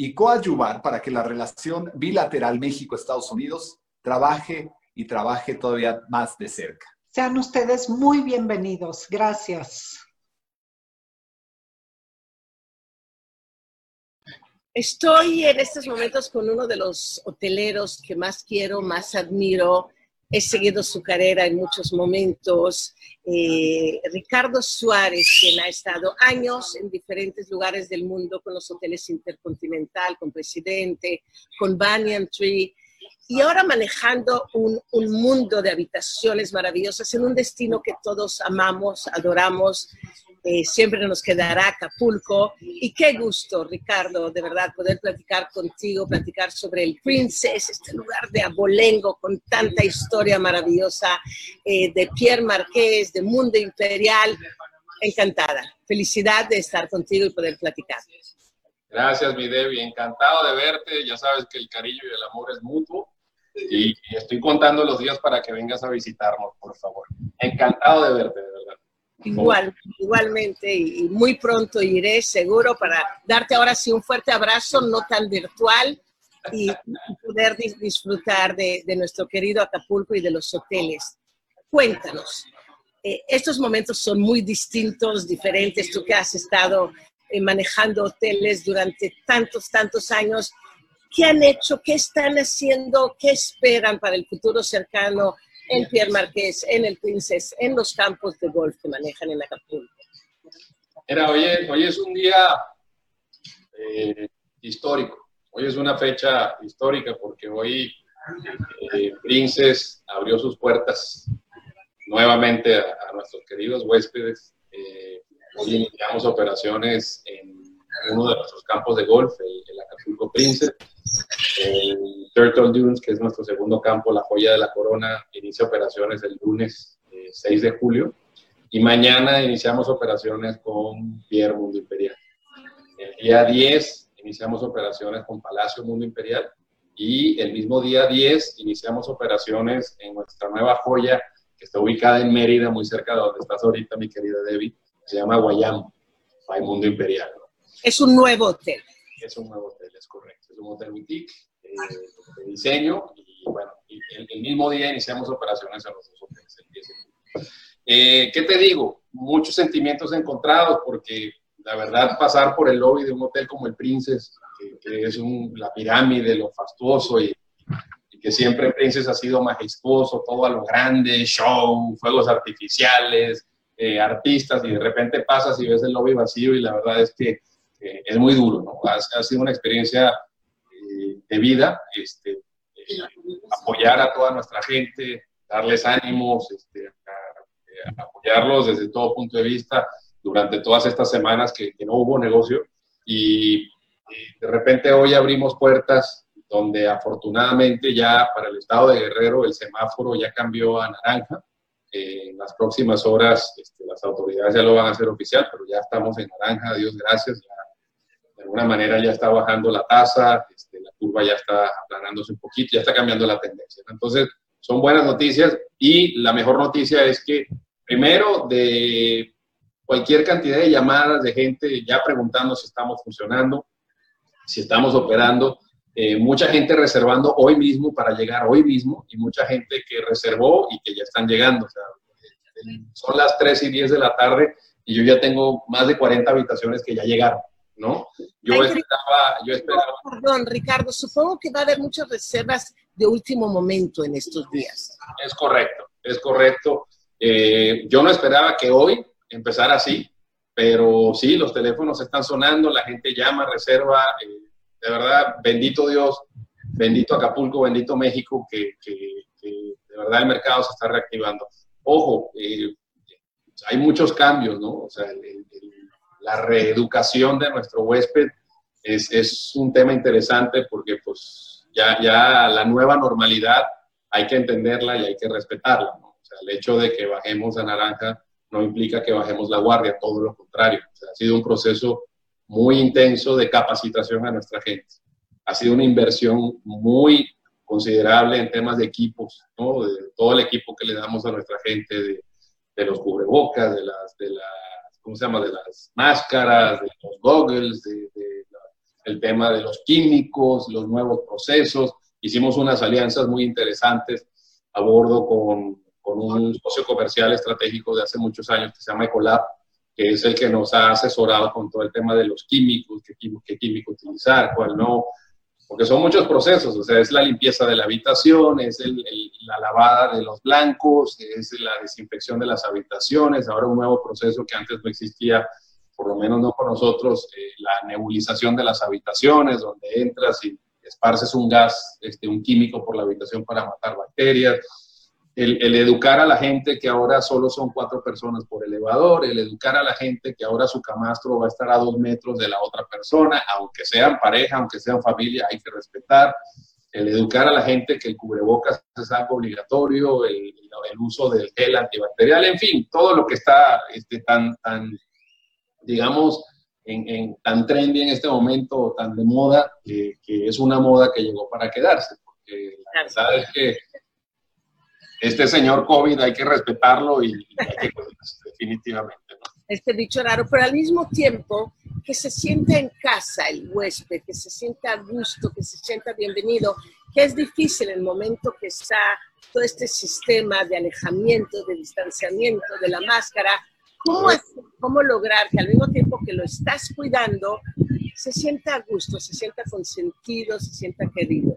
y coadyuvar para que la relación bilateral México-Estados Unidos trabaje y trabaje todavía más de cerca. Sean ustedes muy bienvenidos. Gracias. Estoy en estos momentos con uno de los hoteleros que más quiero, más admiro. He seguido su carrera en muchos momentos. Eh, Ricardo Suárez, quien ha estado años en diferentes lugares del mundo con los hoteles Intercontinental, con Presidente, con Banyan Tree y ahora manejando un, mundo de habitaciones maravillosas en un destino que todos amamos, adoramos. Eh, siempre nos quedará Acapulco. Y qué gusto, Ricardo, de verdad, poder platicar contigo, platicar sobre el Princess, este lugar de abolengo con tanta historia maravillosa eh, de Pierre Marqués, de Mundo Imperial. Encantada. Felicidad de estar contigo y poder platicar. Gracias, mi Debbie. Encantado de verte. Ya sabes que el cariño y el amor es mutuo. Y estoy contando los días para que vengas a visitarnos, por favor. Encantado de verte. Igual, igualmente, y muy pronto iré seguro para darte ahora sí un fuerte abrazo, no tan virtual, y poder disfrutar de, nuestro querido Acapulco y de los hoteles. Cuéntanos, eh, estos momentos son muy distintos, diferentes, tú que has estado eh, manejando hoteles durante tantos, tantos años, ¿Qué han hecho? ¿Qué están haciendo? ¿Qué esperan para el futuro cercano en Pierre Marqués, en el Princess, en los campos de golf que manejan en Acapulco? Mira, hoy es, hoy es un día eh, histórico. Hoy es una fecha histórica porque hoy eh, Princess abrió sus puertas nuevamente a, nuestros queridos huéspedes. Eh, hoy iniciamos operaciones en uno de nuestros campos de golf, el, Acapulco Princess. El Turtle Dunes, que es nuestro segundo campo, la joya de la corona, inicia operaciones el lunes 6 eh, de julio. Y mañana iniciamos operaciones con Pierre Mundo Imperial. El día 10 iniciamos operaciones con Palacio Mundo Imperial. Y el mismo día 10 iniciamos operaciones en nuestra nueva joya, que está ubicada en Mérida, muy cerca de donde estás ahorita, mi querida Debbie. Se llama Guayam, Mundo Imperial. Es un nuevo hotel. Es un nuevo hotel, es correcto. Es un hotel boutique eh, de diseño y bueno, el, mismo día iniciamos operaciones en los dos hoteles. Eh, ¿Qué te digo? Muchos sentimientos encontrados porque la verdad pasar por el lobby de un hotel como el Princess, que, es la pirámide, lo fastuoso y, que siempre Princess ha sido majestuoso, todo a lo grande, show, fuegos artificiales, eh, artistas, y de repente pasas y ves el lobby vacío y la verdad es que eh, es muy duro, ¿no? Ha, sido una experiencia de vida, este, apoyar a toda nuestra gente, darles ánimos, este, apoyarlos desde todo punto de vista durante todas estas semanas que, no hubo negocio. Y, de repente hoy abrimos puertas donde afortunadamente ya para el estado de Guerrero el semáforo ya cambió a naranja. Eh, en las próximas horas este, las autoridades ya lo van a hacer oficial, pero ya estamos en naranja, Dios gracias. de alguna manera ya está bajando la tasa, este, la curva ya está aplanándose un poquito, ya está cambiando la tendencia. Entonces, son buenas noticias y la mejor noticia es que primero de cualquier cantidad de llamadas de gente ya preguntando si estamos funcionando, si estamos operando, eh, mucha gente reservando hoy mismo para llegar hoy mismo y mucha gente que reservó y que ya están llegando. son las 3 y 10 de la tarde y yo ya tengo más de 40 habitaciones que ya llegaron. ¿No? Yo esperaba, yo esperaba. Perdón, Ricardo, supongo que va a haber muchas reservas de último momento en estos días. Es correcto, es correcto. Eh, yo no esperaba que hoy empezara así, pero sí, los teléfonos están sonando, la gente llama, reserva. Eh, de verdad, bendito Dios, bendito Acapulco, bendito México, que, de verdad el mercado se está reactivando. Ojo, eh, hay muchos cambios, ¿no? O sea, la reeducación de nuestro huésped es, es, un tema interesante porque pues ya, ya la nueva normalidad hay que entenderla y hay que respetarla, el hecho de que bajemos a naranja no implica que bajemos la guardia, todo lo contrario. ha sido un proceso muy intenso de capacitación a nuestra gente. Ha sido una inversión muy considerable en temas de equipos, ¿no? de todo el equipo que le damos a nuestra gente, de, de los cubrebocas, de las, de las, ¿cómo se llama? De las máscaras, de los goggles, de, de el tema de los químicos, los nuevos procesos. Hicimos unas alianzas muy interesantes a bordo con con un socio comercial estratégico de hace muchos años que se llama Ecolab, que es el que nos ha asesorado con todo el tema de los químicos, qué qué químico utilizar, cuál no, porque son muchos procesos, o sea, es la limpieza de la habitación, es el, la lavada de los blancos, es la desinfección de las habitaciones, ahora un nuevo proceso que antes no existía, por lo menos no con nosotros, eh, la nebulización de las habitaciones, donde entras y esparces un gas, este, un químico por la habitación para matar bacterias el, educar a la gente que ahora solo son cuatro personas por elevador, el educar a la gente que ahora su camastro va a estar a dos metros de la otra persona, aunque sean pareja, aunque sean familia, hay que respetar, el educar a la gente que el cubrebocas es algo obligatorio, el, uso del gel antibacterial, en fin, todo lo que está este, tan, tan, digamos, en, tan trendy en este momento, tan de moda, que, es una moda que llegó para quedarse, porque la verdad es que este señor COVID hay que respetarlo y, hay que definitivamente. Este dicho raro, pero al mismo tiempo que se sienta en casa el huésped, que se sienta a gusto, que se sienta bienvenido, que es difícil en el momento que está todo este sistema de alejamiento, de distanciamiento, de la máscara, ¿cómo, cómo lograr que al mismo tiempo que lo estás cuidando, se sienta a gusto, se sienta consentido, se sienta querido?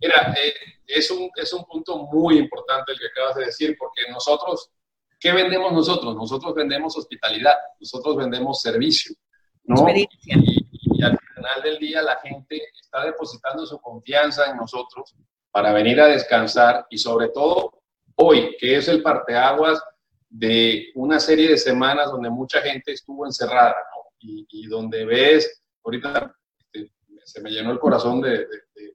Mira, eh, es, un, es un punto muy importante el que acabas de decir, porque nosotros, ¿qué vendemos nosotros? Nosotros vendemos hospitalidad, nosotros vendemos servicio, ¿no? Y, y, al final del día la gente está depositando su confianza en nosotros para venir a descansar y sobre todo hoy, que es el parteaguas de una serie de semanas donde mucha gente estuvo encerrada, ¿no? Y, y donde ves, ahorita se me llenó el corazón de,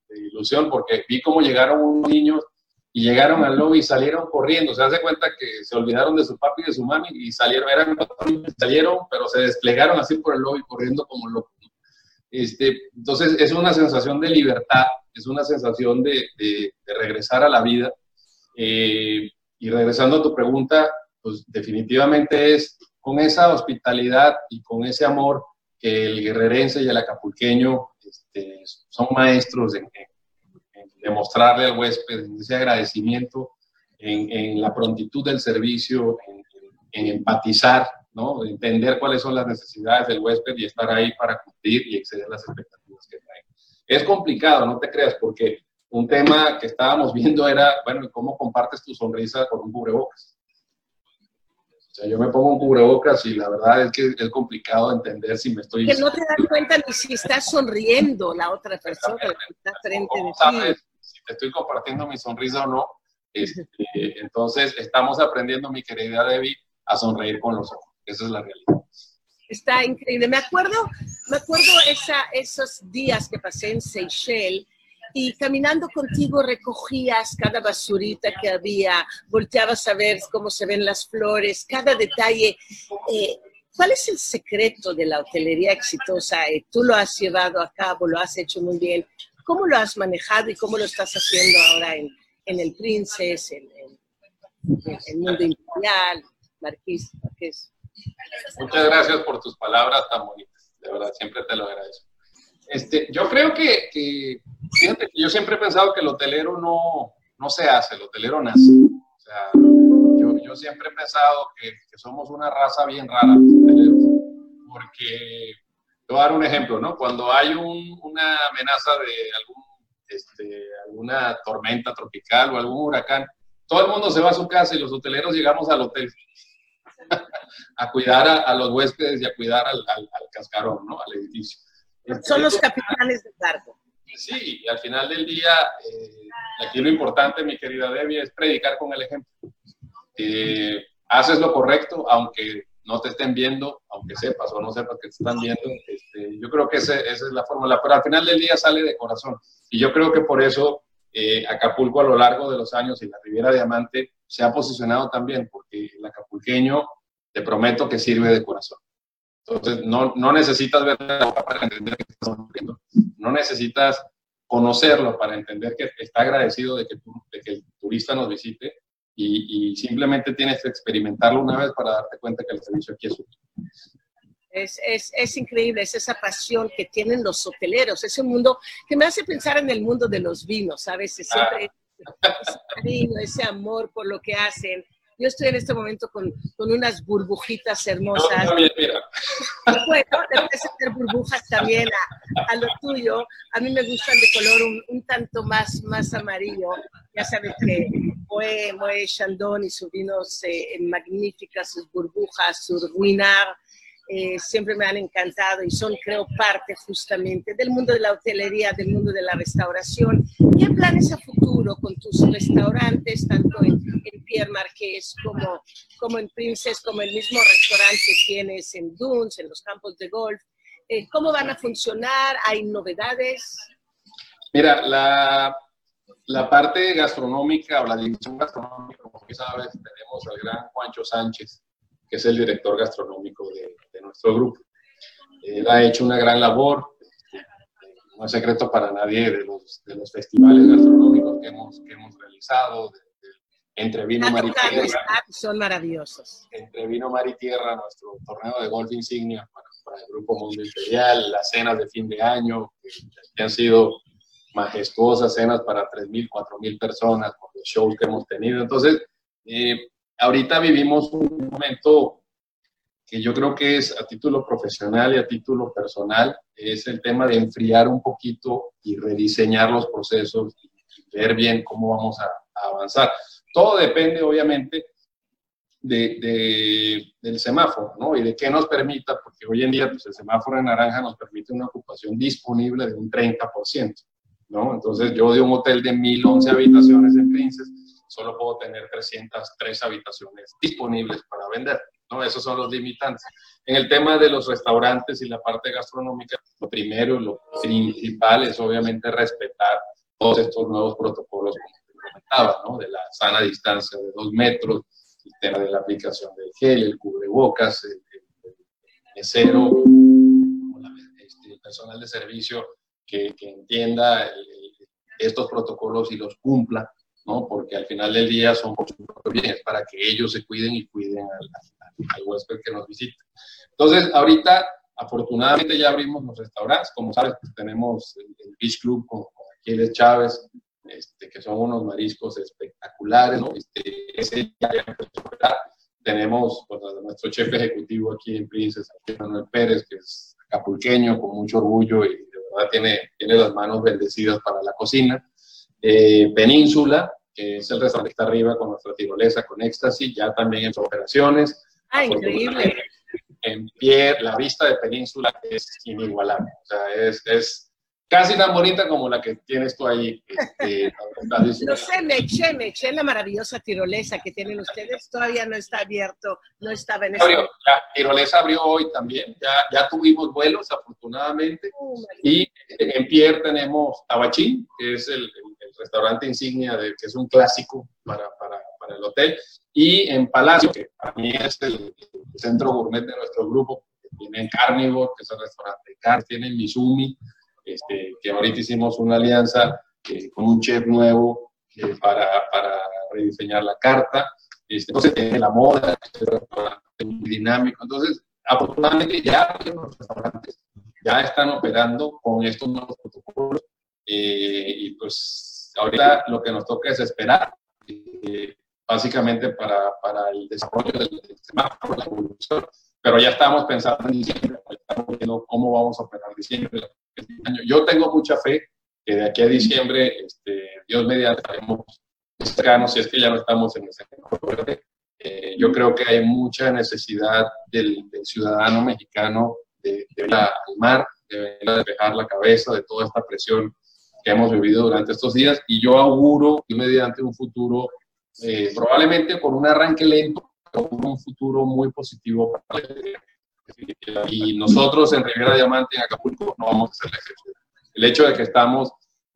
ilusión porque vi cómo llegaron unos niños y llegaron al lobby y salieron corriendo. Se hace cuenta que se olvidaron de su papi y de su mami y salieron, eran salieron, pero se desplegaron así por el lobby corriendo como locos. Este, entonces es una sensación de libertad, es una sensación de, de, regresar a la vida. Eh, y regresando a tu pregunta, pues definitivamente es con esa hospitalidad y con ese amor que el guerrerense y el acapulqueño este, son maestros en, demostrarle al huésped ese agradecimiento, en, la prontitud del servicio, en empatizar, ¿no? entender cuáles son las necesidades del huésped y estar ahí para cumplir y exceder las expectativas que traen. Es complicado, no te creas, porque un tema que estábamos viendo era, bueno, ¿cómo compartes tu sonrisa con un cubrebocas? O sea, yo me pongo un cubrebocas y la verdad es que es complicado entender si me estoy... Que no te das cuenta ni si estás sonriendo la otra persona que está frente de sabes si te estoy compartiendo mi sonrisa o no? Este, entonces, estamos aprendiendo, mi querida Debbie, a sonreír con los ojos. Esa es la realidad. Está increíble. Me acuerdo, me acuerdo esa, esos días que pasé en Seychelles y caminando contigo recogías cada basurita que había, volteabas a ver cómo se ven las flores, cada detalle. Eh, ¿Cuál es el secreto de la hotelería exitosa? Eh, tú lo has llevado a cabo, lo has hecho muy bien. ¿Cómo lo has manejado y cómo lo estás haciendo ahora en, en el Princes, en, el Mundo Imperial, Marqués, Marqués? Muchas gracias por tus palabras tan bonitas. De verdad, siempre te lo agradezco. Este, yo creo que, que fíjate yo siempre he pensado que el hotelero no, no se hace, el hotelero nace. O sea, yo, yo siempre he pensado que, que, somos una raza bien rara, los hoteleros, porque te voy a dar un ejemplo, ¿no? Cuando hay un, una amenaza de algún, este, alguna tormenta tropical o algún huracán, todo el mundo se va a su casa y los hoteleros llegamos al hotel a cuidar a, los huéspedes y a cuidar al cascarón, ¿no? Al edificio. Son los capitanes de barco. Sí, y al final del día, eh, aquí lo importante, mi querida Debbie, es predicar con el ejemplo. Eh, haces lo correcto, aunque no te estén viendo, aunque sepas o no sepas que te están viendo. Este, yo creo que esa es la fórmula, pero al final del día sale de corazón. Y yo creo que por eso eh, Acapulco a lo largo de los años y la Riviera Diamante se ha posicionado también, porque el acapulqueño, te prometo que sirve de corazón. Entonces, no, no necesitas ver para entender que estás sufriendo. No necesitas conocerlo para entender que está agradecido de que, de que el turista nos visite y, y, simplemente tienes que experimentarlo una vez para darte cuenta que el servicio aquí es útil. Es, es, es, increíble, es esa pasión que tienen los hoteleros, ese mundo que me hace pensar en el mundo de los vinos, ¿sabes? Siempre ah. ese cariño, ese amor por lo que hacen. Yo estoy en este momento con, con unas burbujitas hermosas. también, mira. Bueno, debes hacer burbujas también a, a, lo tuyo. A mí me gustan de color un, un tanto más, más amarillo. Ya sabes que Moe, Moe Chandon y sus vinos eh, magníficas, sus burbujas, su ruinar, eh, siempre me han encantado y son, creo, parte justamente del mundo de la hotelería, del mundo de la restauración. ¿Qué planes a futuro con tus restaurantes, tanto en, en Pierre Marqués como, como en Princess, como el mismo restaurante que tienes en Dunes, en los campos de golf? Eh, ¿Cómo van a funcionar? ¿Hay novedades? Mira, la, la parte gastronómica o la división gastronómica, como sabes, tenemos al gran Juancho Sánchez, que es el director gastronómico de nuestro grupo. Él ha hecho una gran labor, no es secreto para nadie, de los, de los festivales gastronómicos que hemos, que hemos realizado, de, de, entre vino, mar y tierra. Son maravillosos. Entre vino, mar y tierra, nuestro torneo de golf insignia para, para el Grupo Mundo Imperial, las cenas de fin de año, que, que han sido majestuosas cenas para 3.000, 4.000 personas, con los shows que hemos tenido. Entonces, eh, ahorita vivimos un momento que yo creo que es a título profesional y a título personal, es el tema de enfriar un poquito y rediseñar los procesos y, ver bien cómo vamos a, a avanzar. Todo depende, obviamente, de, de, del semáforo, ¿no? Y de qué nos permita, porque hoy en día pues, el semáforo en naranja nos permite una ocupación disponible de un 30%, ¿no? Entonces yo de un hotel de 1011 habitaciones en Princess, solo puedo tener 303 habitaciones disponibles para vender. ¿No? Esos son los limitantes. En el tema de los restaurantes y la parte gastronómica, lo primero, lo principal es obviamente respetar todos estos nuevos protocolos, te comentaba, ¿no? de la sana distancia de dos metros, el tema de la aplicación del gel, el cubrebocas, el, el mesero, este, el personal de servicio que, que entienda el, estos protocolos y los cumpla, ¿no? porque al final del día son por su propio bien, es para que ellos se cuiden y cuiden al, al huésped que nos visita. Entonces, ahorita, afortunadamente, ya abrimos los restaurantes. Como sabes, pues tenemos el, Beach Club con, con Aquiles Chávez, este, que son unos mariscos espectaculares, ¿no? Este, ese ya tenemos pues, a nuestro chef ejecutivo aquí en Princess, Manuel Pérez, que es acapulqueño, con mucho orgullo y de verdad tiene, tiene las manos bendecidas para la cocina. Eh, Península, que es el restaurante que está arriba con nuestra tirolesa, con éxtasis, ya también en sus operaciones. Ah, increíble. En pie, la vista de Península es inigualable. O sea, es, es casi tan bonita como la que tienes tú ahí. Este, no sé, me eché, me eché la maravillosa tirolesa que tienen ustedes. Todavía no está abierto, no estaba en abrió, La tirolesa abrió hoy también. Ya, ya tuvimos vuelos, afortunadamente. Oh, y en Pierre tenemos Tabachín, que es el, restaurante insignia, de, que es un clásico para, para, para, el hotel. Y en Palacio, que para mí es el, centro gourmet de nuestro grupo, tienen Carnivore, que es el restaurante Car, tienen Mizumi, este, que ahorita hicimos una alianza eh, con un chef nuevo eh, para, para, rediseñar la carta. Este, entonces, en la moda, es muy dinámico. Entonces, afortunadamente ya los restaurantes ya están operando con estos nuevos protocolos eh, y pues ahorita lo que nos toca es esperar básicamente para, para, el desarrollo del sistema, la evolución, pero ya estamos pensando en diciembre, estamos viendo cómo vamos a operar diciembre, yo tengo mucha fe que de aquí a diciembre, este, Dios mediante, estaremos cercanos, si es que ya no estamos en ese eh, yo creo que hay mucha necesidad del, ciudadano mexicano de, de ir al mar, de despejar la cabeza de toda esta presión que hemos vivido durante estos días. Y yo auguro mediante un futuro, eh, probablemente con un arranque lento, un futuro muy positivo para la y nosotros en Riviera Diamante, en Acapulco, no vamos a ser la. El hecho de que estamos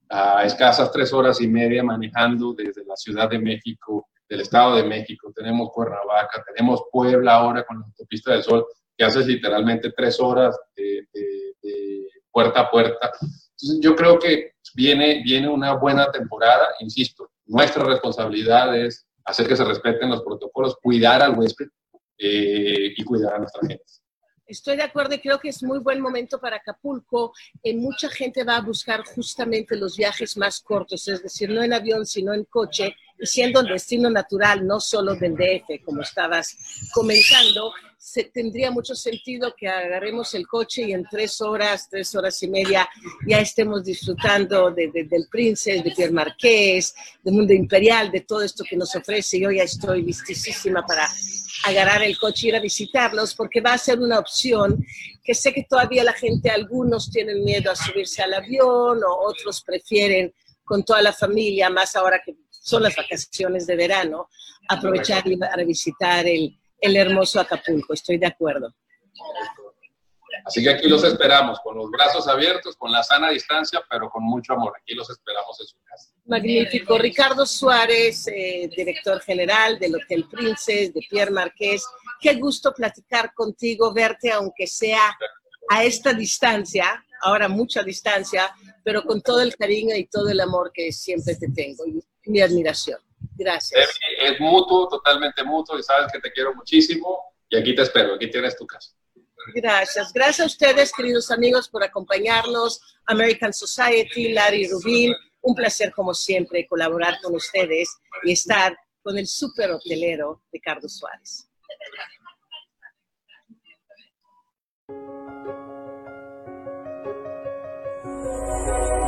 a escasas tres horas y media manejando desde la Ciudad de México, del Estado de México, tenemos Cuernavaca, tenemos Puebla ahora con la autopista del Sol, que hace literalmente tres horas de, puerta a puerta. Entonces yo creo que viene, viene una buena temporada, insisto, nuestra responsabilidad es hacer que se respeten los protocolos, cuidar al huésped eh, y cuidar a nuestra gente. Estoy de acuerdo y creo que es muy buen momento para Acapulco. Eh, mucha gente va a buscar justamente los viajes más cortos, es decir, no en avión, sino en coche, siendo un destino natural, no solo del DF, como estabas comentando, se, tendría mucho sentido que agarremos el coche y en tres horas, tres horas y media ya estemos disfrutando de, del Prince, de Pierre Marqués, del mundo imperial, de todo esto que nos ofrece. Yo ya estoy listísima para agarrar el coche y ir a visitarlos, porque va a ser una opción que sé que todavía la gente, algunos tienen miedo a subirse al avión o otros prefieren con toda la familia, más ahora que son las vacaciones de verano, aprovechar y a visitar el, el hermoso Acapulco. Estoy de acuerdo. Así que aquí los esperamos, con los brazos abiertos, con la sana distancia, pero con mucho amor. Aquí los esperamos en su casa. Magnífico. Ricardo Suárez, eh, director general del Hotel Princes, de Pierre Marqués. Qué gusto platicar contigo, verte, aunque sea a esta distancia, ahora mucha distancia, pero con todo el cariño y todo el amor que siempre te tengo mi admiración. Gracias. Es mutuo, totalmente mutuo, y sabes que te quiero muchísimo y aquí te espero, aquí tienes tu casa. Gracias. Gracias a ustedes, queridos amigos, por acompañarnos. American Society, Larry Rubin, un placer como siempre colaborar con ustedes y estar con el super hotelero Ricardo Suárez. Música